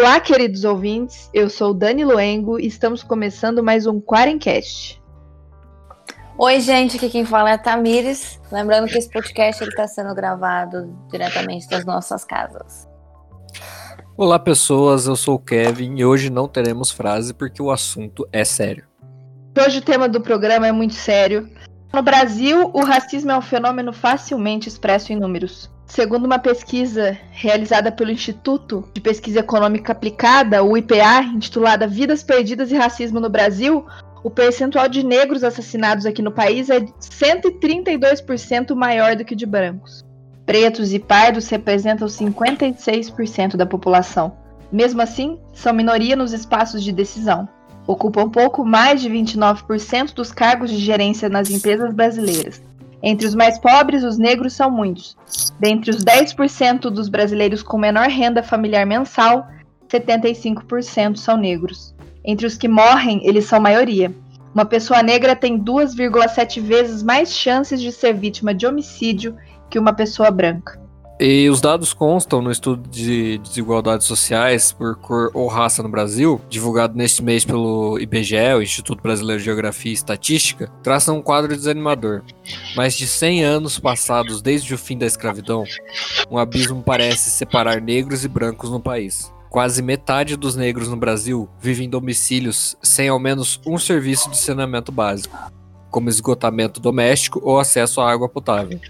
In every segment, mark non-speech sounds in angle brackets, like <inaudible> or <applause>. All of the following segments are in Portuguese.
Olá, queridos ouvintes. Eu sou Dani Luengo e estamos começando mais um Quarencast. Oi, gente. Aqui quem fala é a Tamires. Lembrando que esse podcast está sendo gravado diretamente das nossas casas. Olá, pessoas. Eu sou o Kevin e hoje não teremos frase porque o assunto é sério. Hoje o tema do programa é muito sério. No Brasil, o racismo é um fenômeno facilmente expresso em números. Segundo uma pesquisa realizada pelo Instituto de Pesquisa Econômica Aplicada, o IPA, intitulada Vidas Perdidas e Racismo no Brasil, o percentual de negros assassinados aqui no país é 132% maior do que de brancos. Pretos e pardos representam 56% da população. Mesmo assim, são minoria nos espaços de decisão. Ocupam pouco mais de 29% dos cargos de gerência nas empresas brasileiras entre os mais pobres, os negros são muitos. Dentre os 10% dos brasileiros com menor renda familiar mensal, 75% são negros. Entre os que morrem, eles são maioria. Uma pessoa negra tem 2,7 vezes mais chances de ser vítima de homicídio que uma pessoa branca. E os dados constam no estudo de desigualdades sociais por cor ou raça no Brasil, divulgado neste mês pelo IBGE, o Instituto Brasileiro de Geografia e Estatística, traçam um quadro desanimador. Mais de 100 anos passados desde o fim da escravidão, um abismo parece separar negros e brancos no país. Quase metade dos negros no Brasil vivem em domicílios sem ao menos um serviço de saneamento básico, como esgotamento doméstico ou acesso à água potável.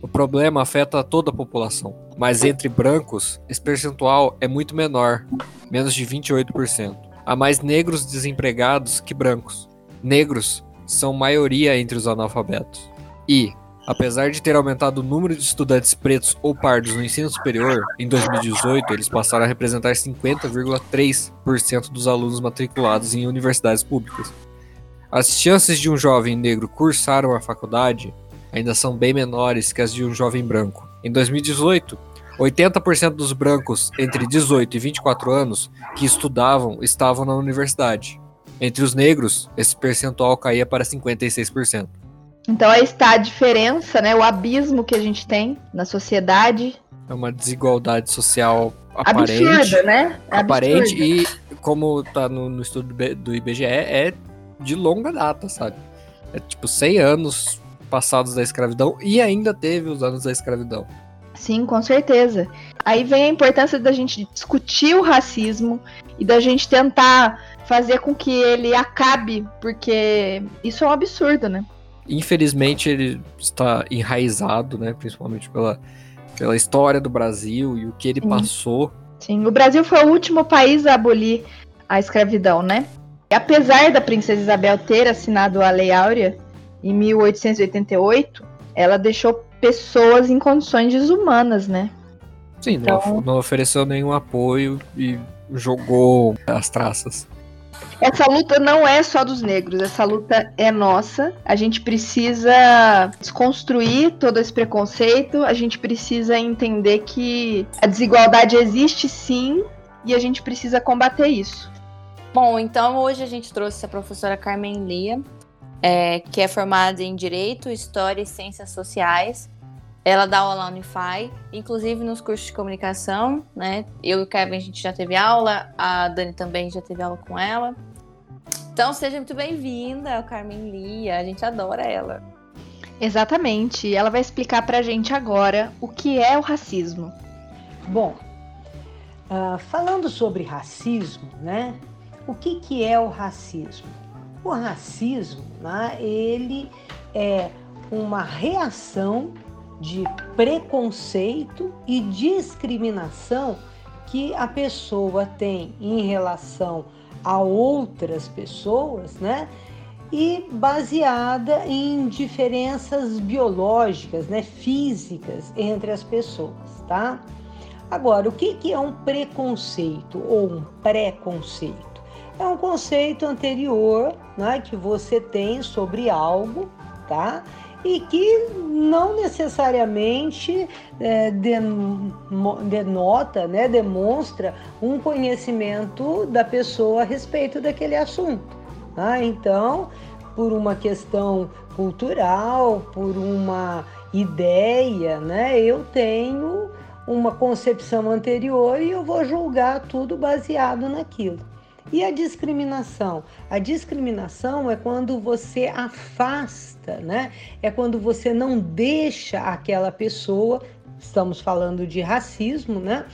O problema afeta toda a população, mas entre brancos, esse percentual é muito menor, menos de 28%. Há mais negros desempregados que brancos. Negros são maioria entre os analfabetos. E, apesar de ter aumentado o número de estudantes pretos ou pardos no ensino superior, em 2018 eles passaram a representar 50,3% dos alunos matriculados em universidades públicas. As chances de um jovem negro cursar uma faculdade ainda são bem menores que as de um jovem branco. Em 2018, 80% dos brancos entre 18 e 24 anos que estudavam estavam na universidade. Entre os negros, esse percentual caía para 56%. Então aí está a diferença, né, o abismo que a gente tem na sociedade. É uma desigualdade social aparente, Absurda, né? É aparente e como está no, no, estudo do IBGE é de longa data, sabe? É tipo 100 anos passados da escravidão e ainda teve os anos da escravidão. Sim, com certeza. Aí vem a importância da gente discutir o racismo e da gente tentar fazer com que ele acabe, porque isso é um absurdo, né? Infelizmente ele está enraizado, né, principalmente pela, pela história do Brasil e o que ele Sim. passou. Sim, o Brasil foi o último país a abolir a escravidão, né? E apesar da princesa Isabel ter assinado a Lei Áurea, em 1888, ela deixou pessoas em condições desumanas, né? Sim, então... não, não ofereceu nenhum apoio e jogou as traças. Essa luta não é só dos negros, essa luta é nossa. A gente precisa desconstruir todo esse preconceito, a gente precisa entender que a desigualdade existe sim e a gente precisa combater isso. Bom, então hoje a gente trouxe a professora Carmen Lia, é, que é formada em Direito, História e Ciências Sociais. Ela dá aula na Unify, inclusive nos cursos de comunicação, né? Eu e o Kevin a gente já teve aula, a Dani também já teve aula com ela. Então seja muito bem-vinda, Carmen Lia, a gente adora ela. Exatamente, ela vai explicar pra gente agora o que é o racismo. Bom, uh, falando sobre racismo, né? O que, que é o racismo? O racismo, né, ele é uma reação de preconceito e discriminação que a pessoa tem em relação a outras pessoas, né? E baseada em diferenças biológicas, né, físicas entre as pessoas, tá? Agora, o que, é um preconceito ou um preconceito? É um conceito anterior né, que você tem sobre algo, tá? E que não necessariamente é, denota, né, demonstra um conhecimento da pessoa a respeito daquele assunto. Tá? Então, por uma questão cultural, por uma ideia, né, eu tenho uma concepção anterior e eu vou julgar tudo baseado naquilo. E a discriminação? A discriminação é quando você afasta, né? É quando você não deixa aquela pessoa, estamos falando de racismo, né?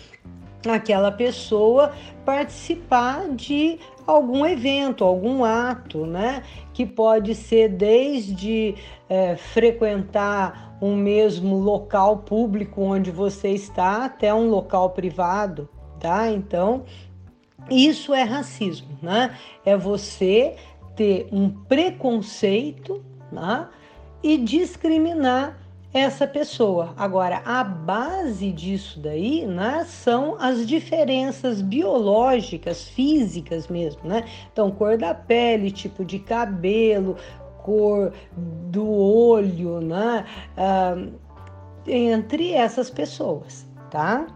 Aquela pessoa participar de algum evento, algum ato, né? Que pode ser desde é, frequentar um mesmo local público onde você está até um local privado, tá? Então, isso é racismo, né? É você ter um preconceito né? e discriminar essa pessoa. Agora, a base disso daí né, são as diferenças biológicas, físicas mesmo, né? Então, cor da pele, tipo de cabelo, cor do olho, né? Ah, entre essas pessoas, tá?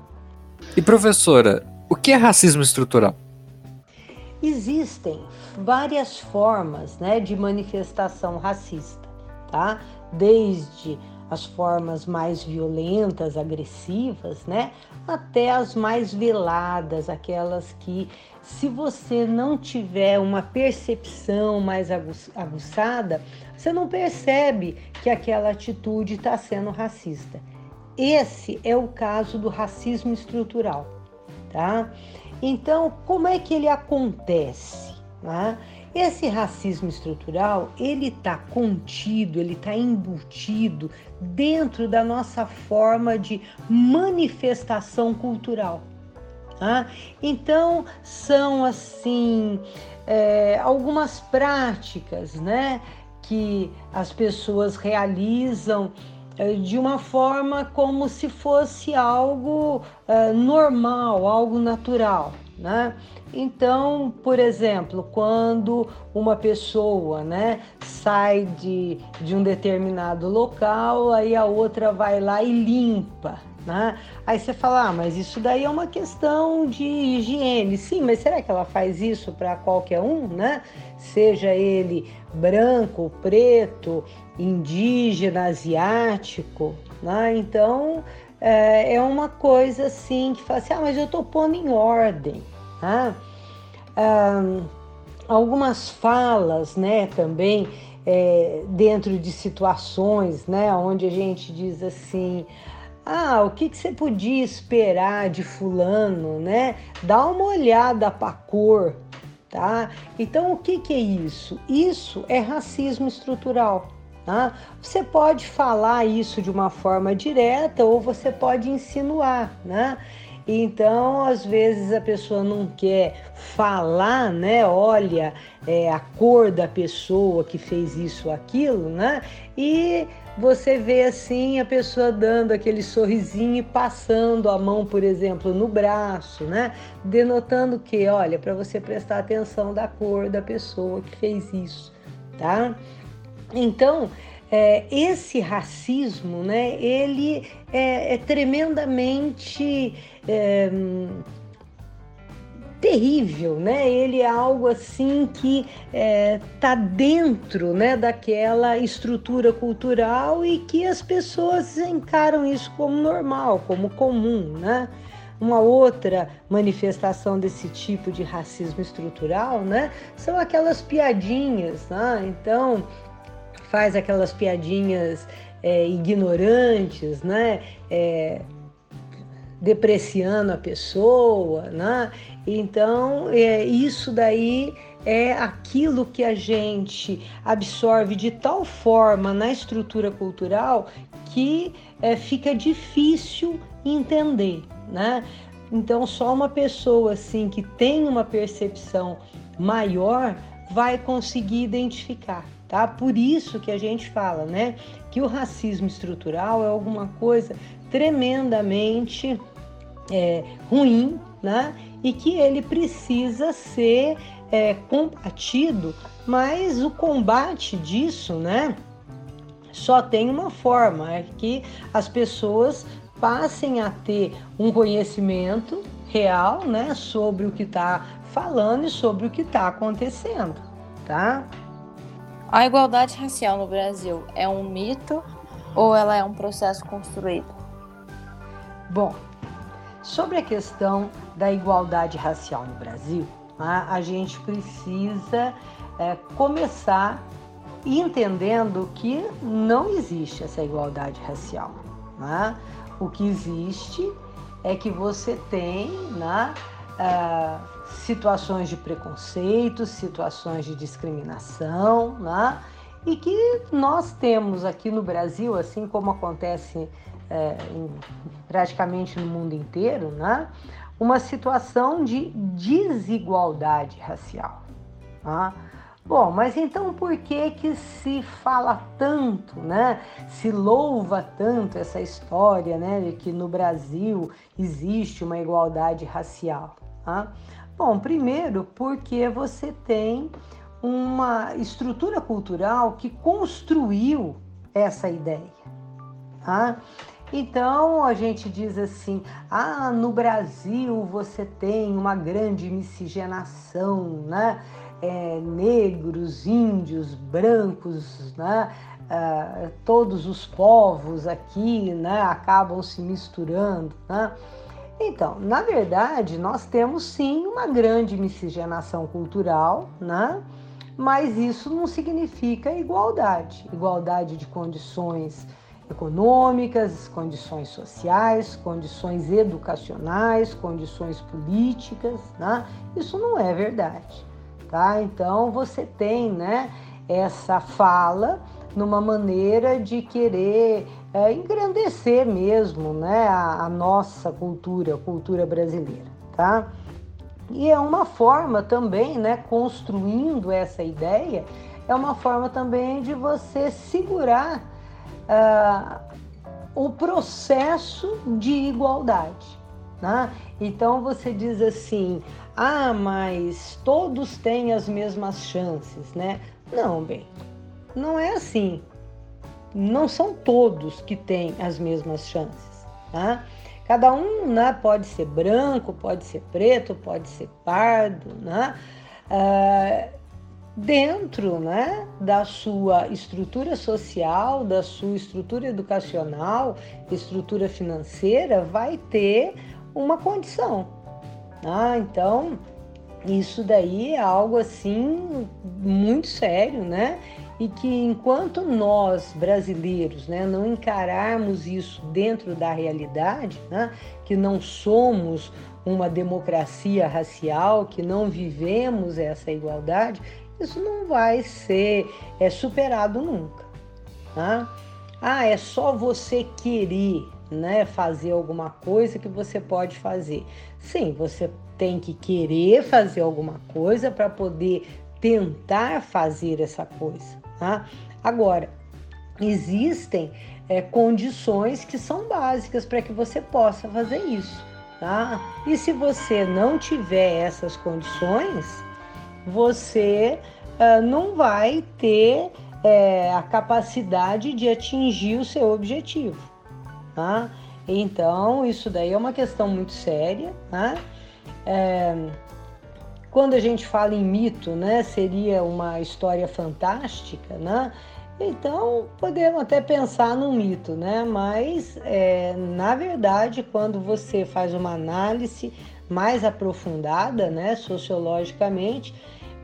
E professora, o que é racismo estrutural? Existem várias formas né, de manifestação racista, tá? Desde as formas mais violentas, agressivas, né? Até as mais veladas, aquelas que, se você não tiver uma percepção mais aguçada, você não percebe que aquela atitude está sendo racista. Esse é o caso do racismo estrutural tá? Então, como é que ele acontece? Né? Esse racismo estrutural, ele está contido, ele está embutido dentro da nossa forma de manifestação cultural. Tá? Então, são assim é, algumas práticas né, que as pessoas realizam de uma forma como se fosse algo é, normal, algo natural, né? Então, por exemplo, quando uma pessoa né, sai de, de um determinado local, aí a outra vai lá e limpa. Né? Aí você fala, ah, mas isso daí é uma questão de higiene. Sim, mas será que ela faz isso para qualquer um, né? Seja ele branco, preto, indígena, asiático, né? Então é, é uma coisa assim que fala assim, ah, mas eu estou pondo em ordem, né? Ah, algumas falas, né, também é, dentro de situações, né, onde a gente diz assim, ah, o que, que você podia esperar de fulano, né? Dá uma olhada para cor, tá? Então, o que, que é isso? Isso é racismo estrutural. Tá? Você pode falar isso de uma forma direta ou você pode insinuar, né? Então, às vezes a pessoa não quer falar, né? Olha, é, a cor da pessoa que fez isso aquilo, né? E você vê assim a pessoa dando aquele sorrisinho e passando a mão, por exemplo, no braço, né? Denotando que, olha, para você prestar atenção da cor da pessoa que fez isso, tá? Então, é, esse racismo, né, ele é, é tremendamente é, terrível, né? Ele é algo assim que está é, dentro, né, daquela estrutura cultural e que as pessoas encaram isso como normal, como comum, né? Uma outra manifestação desse tipo de racismo estrutural, né, são aquelas piadinhas, né? Então, faz aquelas piadinhas é, ignorantes, né? É, depreciando a pessoa, né? Então, é, isso daí é aquilo que a gente absorve de tal forma na estrutura cultural que é, fica difícil entender, né? Então, só uma pessoa assim que tem uma percepção maior vai conseguir identificar tá? Por isso que a gente fala, né, que o racismo estrutural é alguma coisa tremendamente é, ruim, né? E que ele precisa ser é, combatido, mas o combate disso, né? Só tem uma forma, é que as pessoas passem a ter um conhecimento real, né, sobre o que está falando e sobre o que está acontecendo, tá? A igualdade racial no Brasil é um mito ou ela é um processo construído? Bom, sobre a questão da igualdade racial no Brasil, né, a gente precisa é, começar entendendo que não existe essa igualdade racial. Né? O que existe é que você tem né, uh, situações de preconceito, situações de discriminação, né? e que nós temos aqui no Brasil, assim como acontece é, em, praticamente no mundo inteiro, né? uma situação de desigualdade racial. Tá? Bom, mas então por que que se fala tanto, né? Se louva tanto essa história, né, de que no Brasil existe uma igualdade racial? Tá? Bom, primeiro porque você tem uma estrutura cultural que construiu essa ideia. Tá? Então a gente diz assim: ah, no Brasil você tem uma grande miscigenação, né? É, negros, índios, brancos, né? Uh, todos os povos aqui né, acabam se misturando. Né? Então, na verdade, nós temos sim uma grande miscigenação cultural, né? mas isso não significa igualdade igualdade de condições econômicas, condições sociais, condições educacionais, condições políticas, né? Isso não é verdade, tá? Então você tem, né, essa fala numa maneira de querer é, engrandecer mesmo, né, a, a nossa cultura, a cultura brasileira, tá? E é uma forma também, né, construindo essa ideia, é uma forma também de você segurar uh, o processo de igualdade. Né? Então você diz assim: ah, mas todos têm as mesmas chances, né? Não, bem, não é assim. Não são todos que têm as mesmas chances. Tá? Cada um né, pode ser branco, pode ser preto, pode ser pardo, né? Uh, dentro né, da sua estrutura social, da sua estrutura educacional, estrutura financeira, vai ter uma condição. Ah, então, isso daí é algo assim muito sério, né? E que enquanto nós brasileiros, né, não encararmos isso dentro da realidade, né, que não somos uma democracia racial, que não vivemos essa igualdade, isso não vai ser é, superado nunca. Tá? Ah, é só você querer né, fazer alguma coisa que você pode fazer. Sim, você tem que querer fazer alguma coisa para poder tentar fazer essa coisa. Tá? Agora, existem é, condições que são básicas para que você possa fazer isso. Tá? E se você não tiver essas condições, você uh, não vai ter é, a capacidade de atingir o seu objetivo. Tá? Então, isso daí é uma questão muito séria. Tá? É, quando a gente fala em mito, né, seria uma história fantástica, né? Então, podemos até pensar num mito, né? Mas, é, na verdade, quando você faz uma análise mais aprofundada, né, sociologicamente,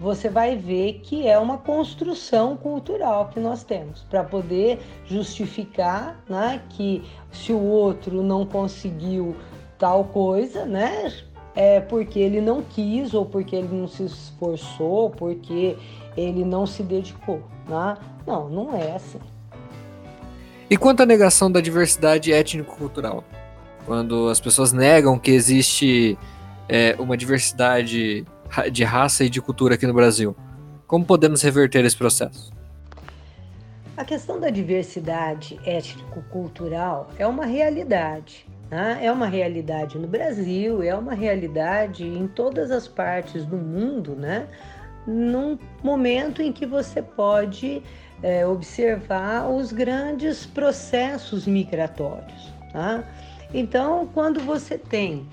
você vai ver que é uma construção cultural que nós temos para poder justificar né, que se o outro não conseguiu tal coisa, né, é porque ele não quis ou porque ele não se esforçou, porque ele não se dedicou. Né? Não, não é assim. E quanto à negação da diversidade étnico-cultural? Quando as pessoas negam que existe é, uma diversidade de raça e de cultura aqui no Brasil. Como podemos reverter esse processo? A questão da diversidade étnico-cultural é uma realidade. Né? É uma realidade no Brasil, é uma realidade em todas as partes do mundo, né? num momento em que você pode é, observar os grandes processos migratórios. Tá? Então, quando você tem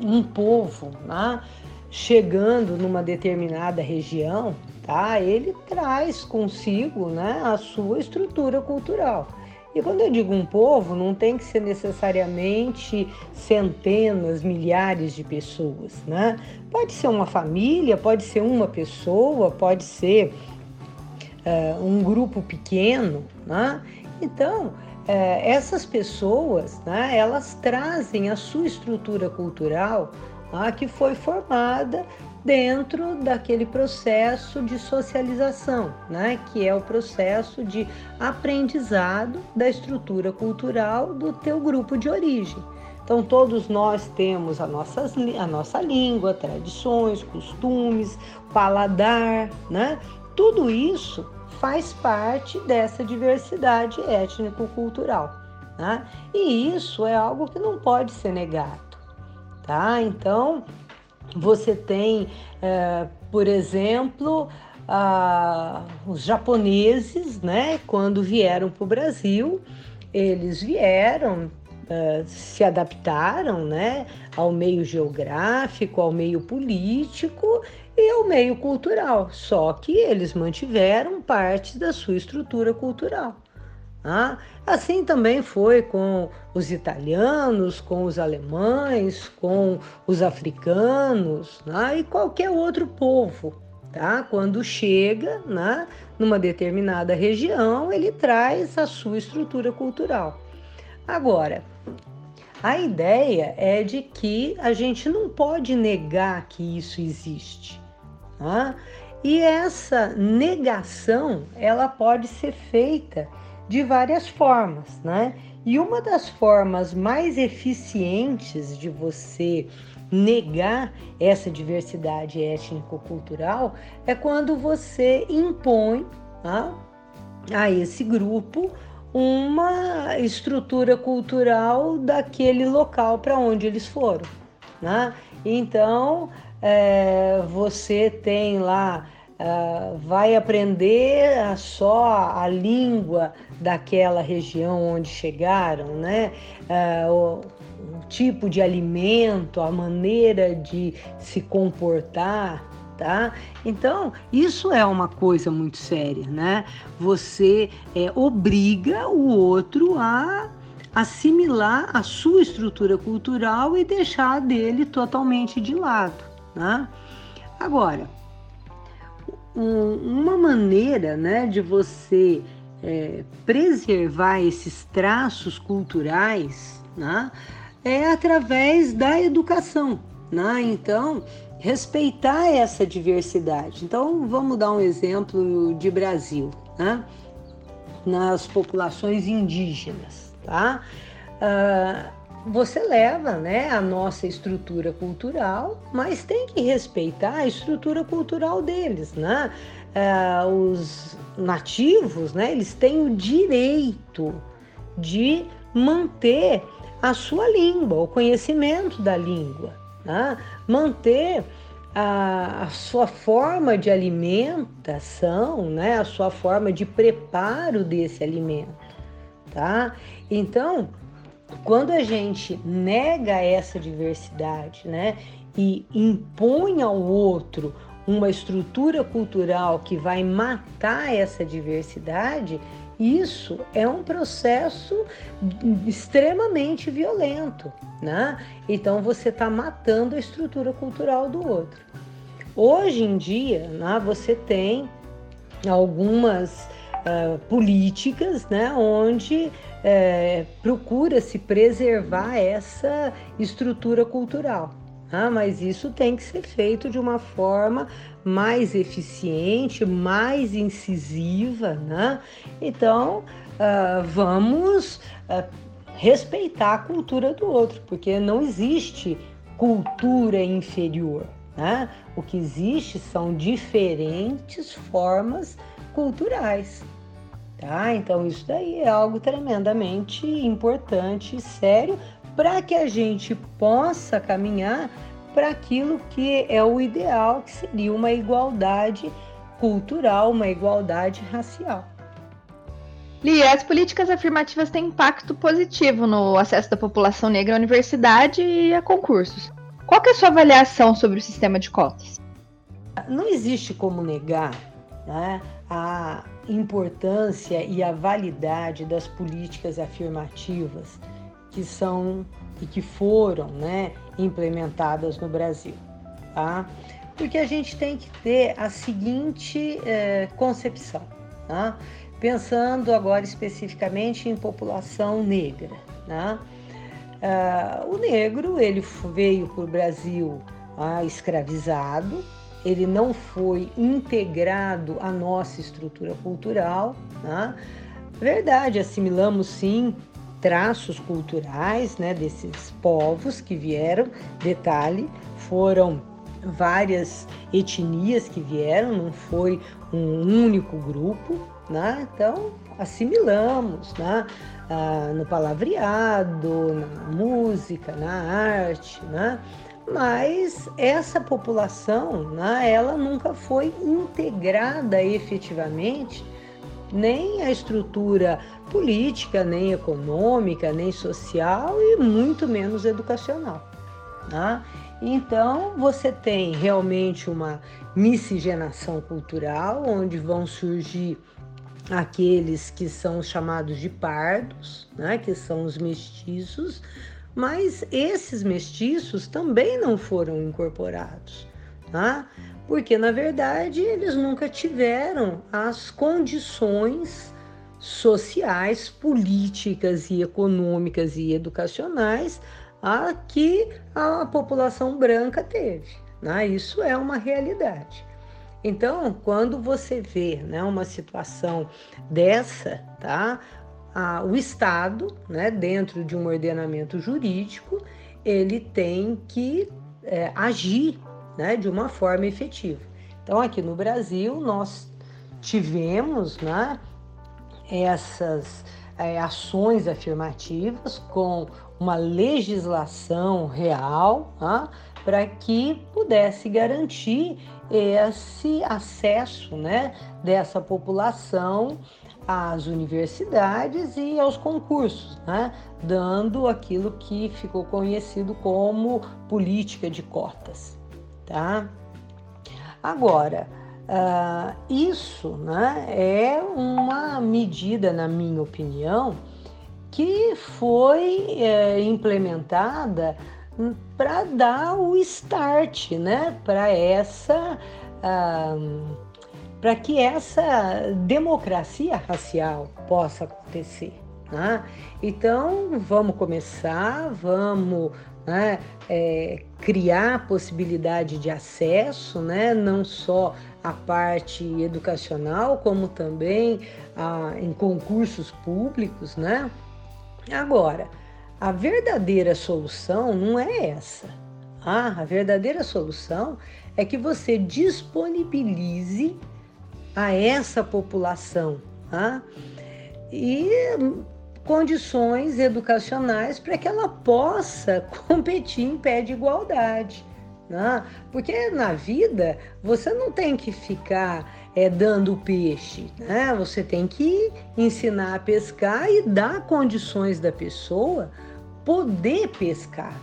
um povo né, chegando numa determinada região, tá? Ele traz consigo, né, a sua estrutura cultural. E quando eu digo um povo, não tem que ser necessariamente centenas, milhares de pessoas, né? Pode ser uma família, pode ser uma pessoa, pode ser uh, um grupo pequeno, né? Então, uh, essas pessoas, né, elas trazem a sua estrutura cultural uh, que foi formada dentro daquele processo de socialização, né, que é o processo de aprendizado da estrutura cultural do teu grupo de origem. Então, todos nós temos a, a nossa língua, tradições, costumes, paladar, né? Tudo isso faz parte dessa diversidade étnico-cultural. Né? E isso é algo que não pode ser negado. Tá? Então, você tem, é, por exemplo, a, os japoneses, né, quando vieram para o Brasil, eles vieram, é, se adaptaram né, ao meio geográfico, ao meio político e ao meio cultural, só que eles mantiveram parte da sua estrutura cultural. Assim também foi com os italianos, com os alemães, com os africanos né? e qualquer outro povo. Tá? Quando chega né, numa determinada região, ele traz a sua estrutura cultural. Agora, a ideia é de que a gente não pode negar que isso existe. Tá? E essa negação ela pode ser feita de várias formas, né? E uma das formas mais eficientes de você negar essa diversidade étnico-cultural é quando você impõe tá, a esse grupo uma estrutura cultural daquele local para onde eles foram. Né? Então, é, você tem lá Uh, vai aprender só a língua daquela região onde chegaram, né? Uh, o, o, tipo de alimento, a maneira de se comportar, tá? Então, isso é uma coisa muito séria, né? Você é, obriga o outro a assimilar a sua estrutura cultural e deixar dele totalmente de lado, né? Agora, um, uma maneira né, de você é, preservar esses traços culturais né, é através da educação. Né? Então, respeitar essa diversidade. Então, vamos dar um exemplo de Brasil, né? nas populações indígenas. Tá? Uh, você leva né, a nossa estrutura cultural, mas tem que respeitar a estrutura cultural deles. Né? É, os nativos, né, eles têm o direito de manter a sua língua, o conhecimento da língua, né? manter a, a, sua forma de alimentação, né? a sua forma de preparo desse alimento. Tá? Então, quando a gente nega essa diversidade, né, e impõe ao outro uma estrutura cultural que vai matar essa diversidade, isso é um processo extremamente violento, né? Então você está matando a estrutura cultural do outro. Hoje em dia, né, você tem algumas uh, políticas, né, onde é, procura-se preservar essa estrutura cultural. Ah, mas isso tem que ser feito de uma forma mais eficiente, mais incisiva, né? Então, uh, vamos uh, respeitar a cultura do outro, porque não existe cultura inferior, né? O que existe são diferentes formas culturais. Tá? Então, isso daí é algo tremendamente importante e sério para que a gente possa caminhar para aquilo que é o ideal, que seria uma igualdade cultural, uma igualdade racial. Lia, as políticas afirmativas têm impacto positivo no acesso da população negra à universidade e a concursos. Qual é a sua avaliação sobre o sistema de cotas? Não existe como negar né, a importância e a validade das políticas afirmativas que são e que foram né, implementadas no Brasil. Tá? Porque a gente tem que ter a seguinte é, concepção, tá? pensando agora especificamente em população negra. Né? Uh, o negro ele veio para o Brasil uh, escravizado, ele não foi integrado à nossa estrutura cultural. Né? Verdade, assimilamos sim traços culturais né, desses povos que vieram. Detalhe, foram várias etnias que vieram, não foi um único grupo. Né? Então, assimilamos né? Ah, no palavreado, na música, na arte. Né? Mas essa população, né, ela nunca foi integrada efetivamente nem a estrutura política, nem econômica, nem social e muito menos educacional. Né? Então você tem realmente uma miscigenação cultural, onde vão surgir aqueles que são chamados de pardos, né, que são os mestiços, mas esses mestiços também não foram incorporados, tá? porque na verdade eles nunca tiveram as condições sociais, políticas e econômicas e educacionais a que a população branca teve. Né? Isso é uma realidade. Então, quando você vê né, uma situação dessa, tá? Ah, o Estado, né, dentro de um ordenamento jurídico, ele tem que é, agir né, de uma forma efetiva. Então, aqui no Brasil, nós tivemos né, essas é, ações afirmativas com uma legislação real né, para que pudesse garantir esse acesso né, dessa população às universidades e aos concursos, né? dando aquilo que ficou conhecido como política de cotas. Tá? Agora, uh, isso né, é uma medida, na minha opinião, que foi é, implementada para dar o start né, para essa. Uh, para que essa democracia racial possa acontecer. Né? Então, vamos começar, vamos né, é, criar possibilidade de acesso, né, não só a parte educacional, como também a, em concursos públicos. Né? Agora, a verdadeira solução não é essa. Ah, a verdadeira solução é que você disponibilize a essa população tá? e condições educacionais para que ela possa <laughs> competir em pé de igualdade. Né? Porque na vida você não tem que ficar é, dando peixe, né? você tem que ensinar a pescar e dar condições da pessoa poder pescar.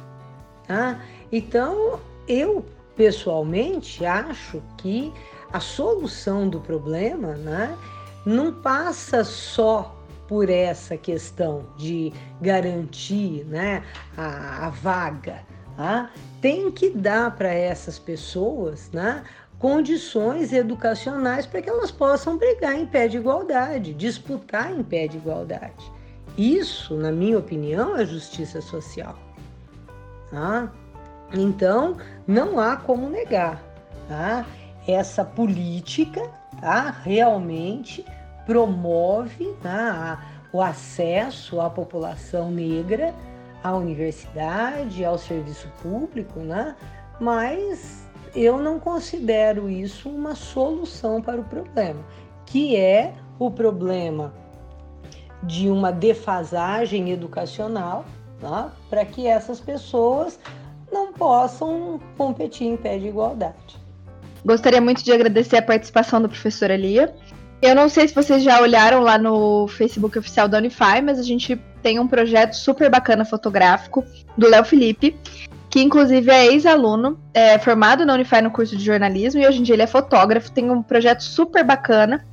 Tá? Então, eu pessoalmente acho que a solução do problema né, não passa só por essa questão de garantir né, a, a vaga. Tá? Tem que dar para essas pessoas né, condições educacionais para que elas possam brigar em pé de igualdade, disputar em pé de igualdade. Isso, na minha opinião, é justiça social. Tá? Então, não há como negar. Tá? Essa política tá, realmente promove tá, o acesso à população negra à universidade, ao serviço público, né? mas eu não considero isso uma solução para o problema, que é o problema de uma defasagem educacional tá? para que essas pessoas não possam competir em pé de igualdade. Gostaria muito de agradecer a participação da professora Lia. Eu não sei se vocês já olharam lá no Facebook oficial da Unify, mas a gente tem um projeto super bacana fotográfico do Léo Felipe, que inclusive é ex-aluno, é formado na Unify no curso de jornalismo e hoje em dia ele é fotógrafo, tem um projeto super bacana.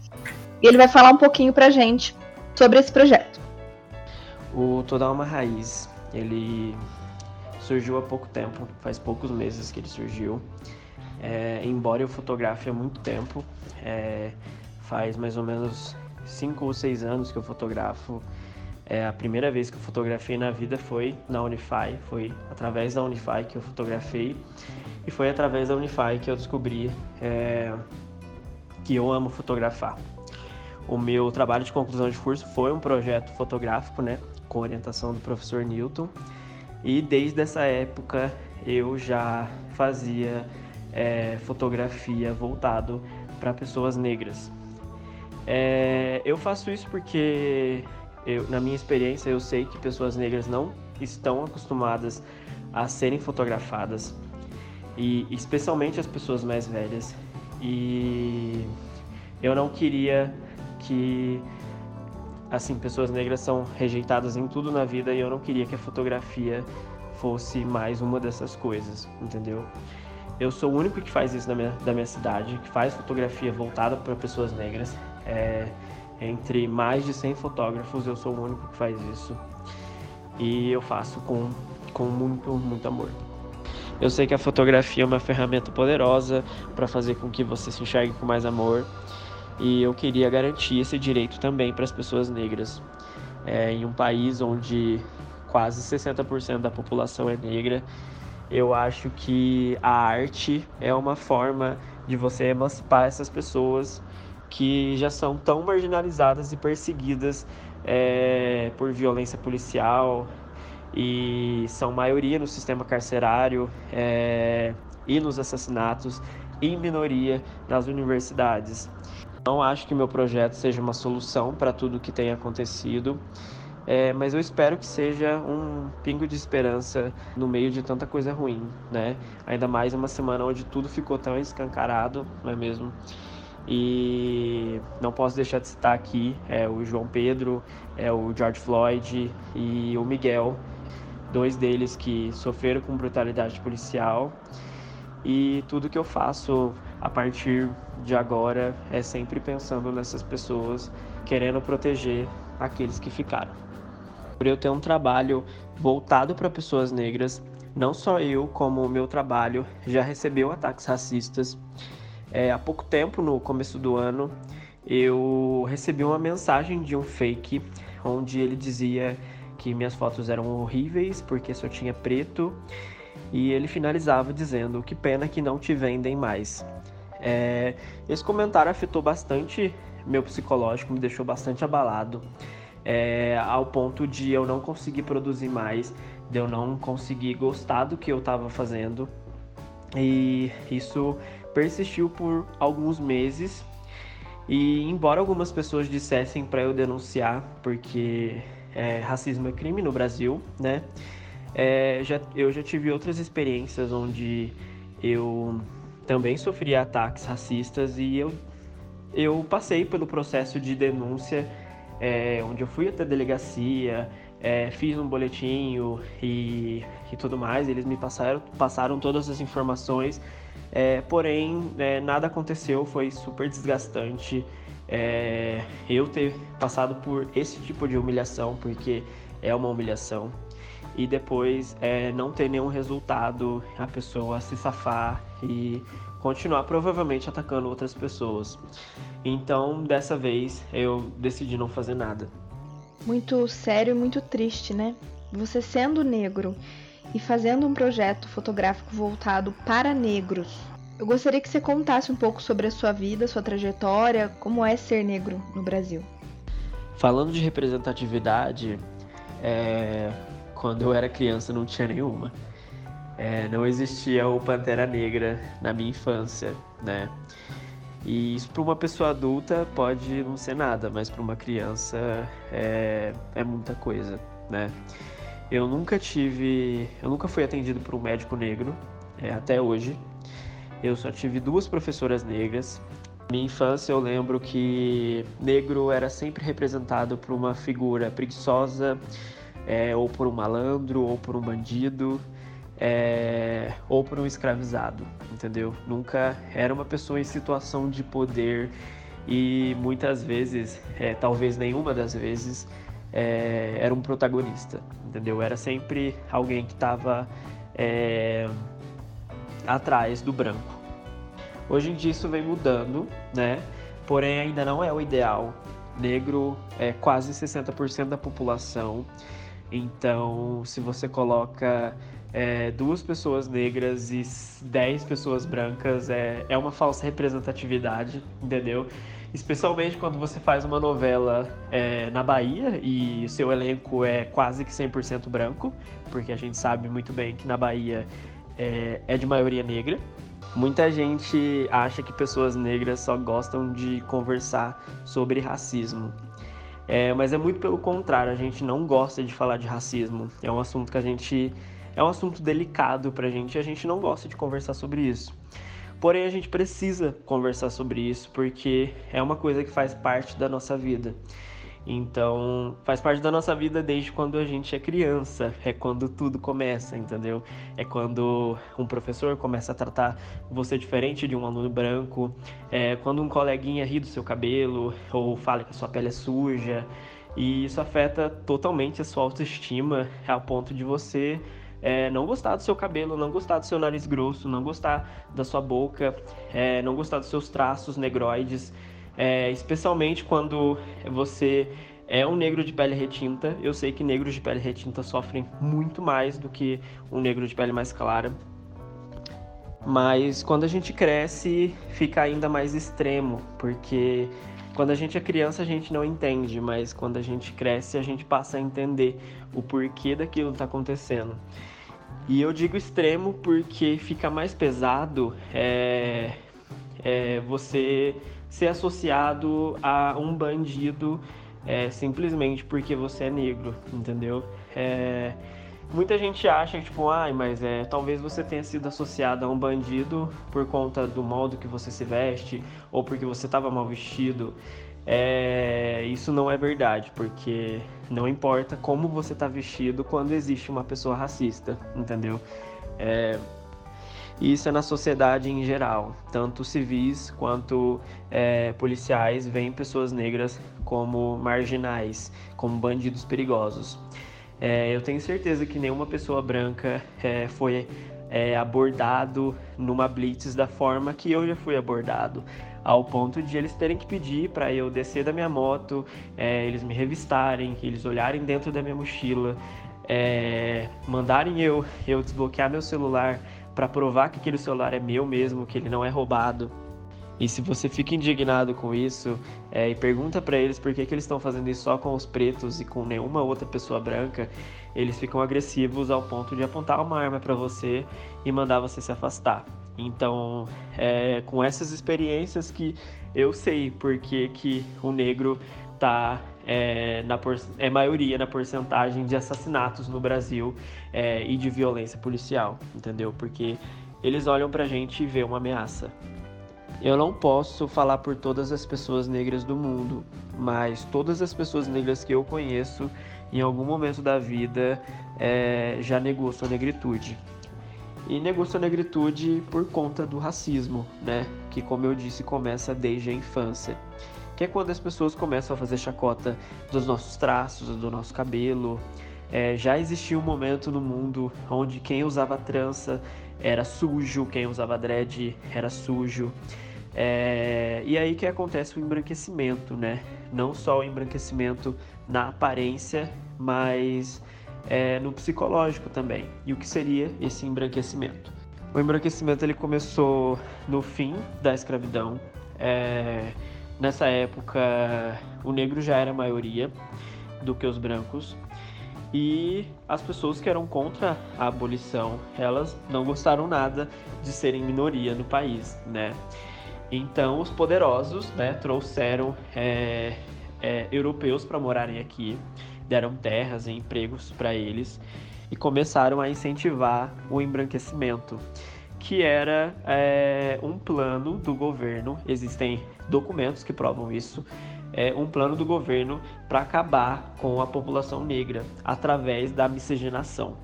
E ele vai falar um pouquinho pra gente sobre esse projeto. O Toda Uma Raiz, ele surgiu há pouco tempo, faz poucos meses que ele surgiu. É, embora eu fotografe há muito tempo, é, faz mais ou menos cinco ou seis anos que eu fotografo. É, a primeira vez que eu fotografei na vida foi na Unify, foi através da Unify que eu fotografei e foi através da Unify que eu descobri é, que eu amo fotografar. O meu trabalho de conclusão de curso foi um projeto fotográfico, né, com orientação do professor Newton. E desde essa época eu já fazia é, fotografia voltado para pessoas negras. É, eu faço isso porque, eu, na minha experiência, eu sei que pessoas negras não estão acostumadas a serem fotografadas, e especialmente as pessoas mais velhas. E eu não queria que assim pessoas negras são rejeitadas em tudo na vida e eu não queria que a fotografia fosse mais uma dessas coisas, entendeu? Eu sou o único que faz isso da minha, da minha cidade, que faz fotografia voltada para pessoas negras. É, entre mais de 100 fotógrafos, eu sou o único que faz isso. E eu faço com, com muito, muito amor. Eu sei que a fotografia é uma ferramenta poderosa para fazer com que você se enxergue com mais amor e eu queria garantir esse direito também para as pessoas negras. É, em um país onde quase 60% da população é negra, eu acho que a arte é uma forma de você emancipar essas pessoas que já são tão marginalizadas e perseguidas é, por violência policial e são maioria no sistema carcerário é, e nos assassinatos, em minoria nas universidades. Não acho que meu projeto seja uma solução para tudo que tem acontecido, é, mas eu espero que seja um pingo de esperança no meio de tanta coisa ruim, né? Ainda mais uma semana onde tudo ficou tão escancarado, não é mesmo? E não posso deixar de citar aqui é, o João Pedro, é, o George Floyd e o Miguel, dois deles que sofreram com brutalidade policial. E tudo que eu faço a partir de agora é sempre pensando nessas pessoas, querendo proteger aqueles que ficaram. Por eu ter um trabalho voltado para pessoas negras, não só eu, como o meu trabalho já recebeu ataques racistas. É, há pouco tempo, no começo do ano, eu recebi uma mensagem de um fake onde ele dizia que minhas fotos eram horríveis porque só tinha preto e ele finalizava dizendo que pena que não te vendem mais. É, esse comentário afetou bastante meu psicológico, me deixou bastante abalado, é, ao ponto de eu não conseguir produzir mais, de eu não conseguir gostar do que eu estava fazendo. E isso persistiu por alguns meses. E embora algumas pessoas dissessem para eu denunciar, porque é, racismo é crime no Brasil, né? É, já, eu já tive outras experiências onde eu também sofri ataques racistas e eu, eu passei pelo processo de denúncia, é, onde eu fui até a delegacia, é, fiz um boletim e, e tudo mais. Eles me passaram, passaram todas as informações, é, porém é, nada aconteceu, foi super desgastante. É, eu ter passado por esse tipo de humilhação, porque é uma humilhação, e depois é, não ter nenhum resultado, a pessoa se safar e continuar provavelmente atacando outras pessoas. Então, dessa vez, eu decidi não fazer nada. Muito sério e muito triste, né? Você sendo negro e fazendo um projeto fotográfico voltado para negros. Eu gostaria que você contasse um pouco sobre a sua vida, sua trajetória, como é ser negro no Brasil. Falando de representatividade, é, quando eu era criança não tinha nenhuma. É, não existia o Pantera Negra na minha infância, né? E isso para uma pessoa adulta pode não ser nada, mas para uma criança é, é muita coisa, né? Eu nunca tive, eu nunca fui atendido por um médico negro, é, até hoje. Eu só tive duas professoras negras. Minha infância eu lembro que negro era sempre representado por uma figura preguiçosa, é, ou por um malandro, ou por um bandido. É, ou por um escravizado, entendeu? Nunca era uma pessoa em situação de poder e muitas vezes, é, talvez nenhuma das vezes, é, era um protagonista, entendeu? Era sempre alguém que estava é, atrás do branco. Hoje em dia isso vem mudando, né? Porém ainda não é o ideal. Negro é quase 60% da população. Então, se você coloca é, duas pessoas negras e dez pessoas brancas, é, é uma falsa representatividade, entendeu? Especialmente quando você faz uma novela é, na Bahia e seu elenco é quase que 100% branco, porque a gente sabe muito bem que na Bahia é, é de maioria negra. Muita gente acha que pessoas negras só gostam de conversar sobre racismo. É, mas é muito pelo contrário, a gente não gosta de falar de racismo. É um assunto que a gente. É um assunto delicado pra gente e a gente não gosta de conversar sobre isso. Porém, a gente precisa conversar sobre isso porque é uma coisa que faz parte da nossa vida. Então, faz parte da nossa vida desde quando a gente é criança, é quando tudo começa, entendeu? É quando um professor começa a tratar você diferente de um aluno branco, é quando um coleguinha ri do seu cabelo ou fala que a sua pele é suja, e isso afeta totalmente a sua autoestima ao ponto de você é, não gostar do seu cabelo, não gostar do seu nariz grosso, não gostar da sua boca, é, não gostar dos seus traços negroides é, especialmente quando você é um negro de pele retinta. Eu sei que negros de pele retinta sofrem muito mais do que um negro de pele mais clara. Mas quando a gente cresce, fica ainda mais extremo, porque quando a gente é criança a gente não entende, mas quando a gente cresce a gente passa a entender o porquê daquilo está acontecendo. E eu digo extremo porque fica mais pesado é, é você ser associado a um bandido é, simplesmente porque você é negro, entendeu? É, muita gente acha que, tipo, ai, mas é, talvez você tenha sido associado a um bandido por conta do modo que você se veste ou porque você estava mal vestido. É, isso não é verdade, porque não importa como você está vestido quando existe uma pessoa racista, entendeu? É, isso é na sociedade em geral. Tanto civis quanto é, policiais veem pessoas negras como marginais, como bandidos perigosos. É, eu tenho certeza que nenhuma pessoa branca é, foi é, abordado numa blitz da forma que eu já fui abordado, ao ponto de eles terem que pedir para eu descer da minha moto, é, eles me revistarem, eles olharem dentro da minha mochila, é, mandarem eu, eu desbloquear meu celular para provar que aquele celular é meu mesmo, que ele não é roubado. E se você fica indignado com isso é, e pergunta para eles por que, que eles estão fazendo isso só com os pretos e com nenhuma outra pessoa branca, eles ficam agressivos ao ponto de apontar uma arma para você e mandar você se afastar. Então, é com essas experiências que eu sei por que, o negro tá é, na é maioria na porcentagem de assassinatos no Brasil é, e de violência policial, entendeu? Porque eles olham pra gente e vê uma ameaça. Eu não posso falar por todas as pessoas negras do mundo, mas todas as pessoas negras que eu conheço, em algum momento da vida, é, já negou sua negritude. E negou sua negritude por conta do racismo, né? Que, como eu disse, começa desde a infância que é quando as pessoas começam a fazer chacota dos nossos traços, do nosso cabelo. É, já existia um momento no mundo onde quem usava trança era sujo, quem usava dread era sujo. É, e aí que acontece o embranquecimento, né? Não só o embranquecimento na aparência, mas é, no psicológico também. E o que seria esse embranquecimento? O embranquecimento ele começou no fim da escravidão. É, Nessa época, o negro já era a maioria do que os brancos. E as pessoas que eram contra a abolição, elas não gostaram nada de serem minoria no país, né? Então, os poderosos, né, trouxeram é, é, europeus para morarem aqui, deram terras e empregos para eles e começaram a incentivar o embranquecimento que era é, um plano do governo, existem documentos que provam isso, é um plano do governo para acabar com a população negra através da miscigenação.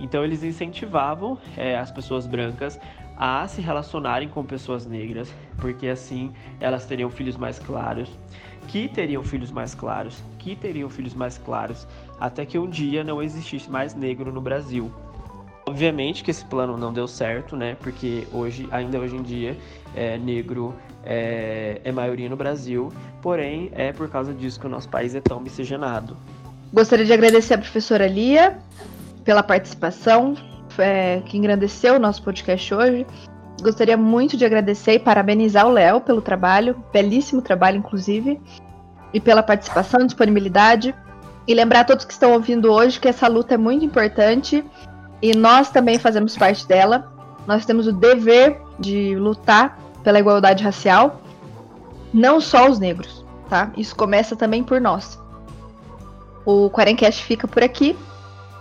Então eles incentivavam é, as pessoas brancas a se relacionarem com pessoas negras, porque assim elas teriam filhos mais claros, que teriam filhos mais claros, que teriam filhos mais claros, até que um dia não existisse mais negro no Brasil. Obviamente que esse plano não deu certo, né? Porque hoje, ainda hoje em dia, é, negro é, é maioria no Brasil, porém é por causa disso que o nosso país é tão miscigenado. Gostaria de agradecer a professora Lia pela participação, é, que engrandeceu o nosso podcast hoje. Gostaria muito de agradecer e parabenizar o Léo pelo trabalho, belíssimo trabalho, inclusive, e pela participação, disponibilidade. E lembrar a todos que estão ouvindo hoje que essa luta é muito importante e nós também fazemos parte dela. Nós temos o dever de lutar pela igualdade racial, não só os negros, tá? Isso começa também por nós. O Quarencast fica por aqui.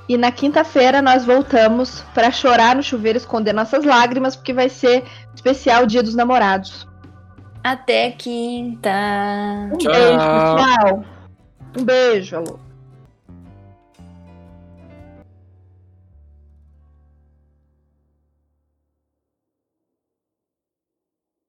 E na quinta-feira nós voltamos para chorar no chuveiro, esconder nossas lágrimas, porque vai ser especial Dia dos Namorados. Até quinta. Um Tchau. beijo, pessoal. Um beijo, alô.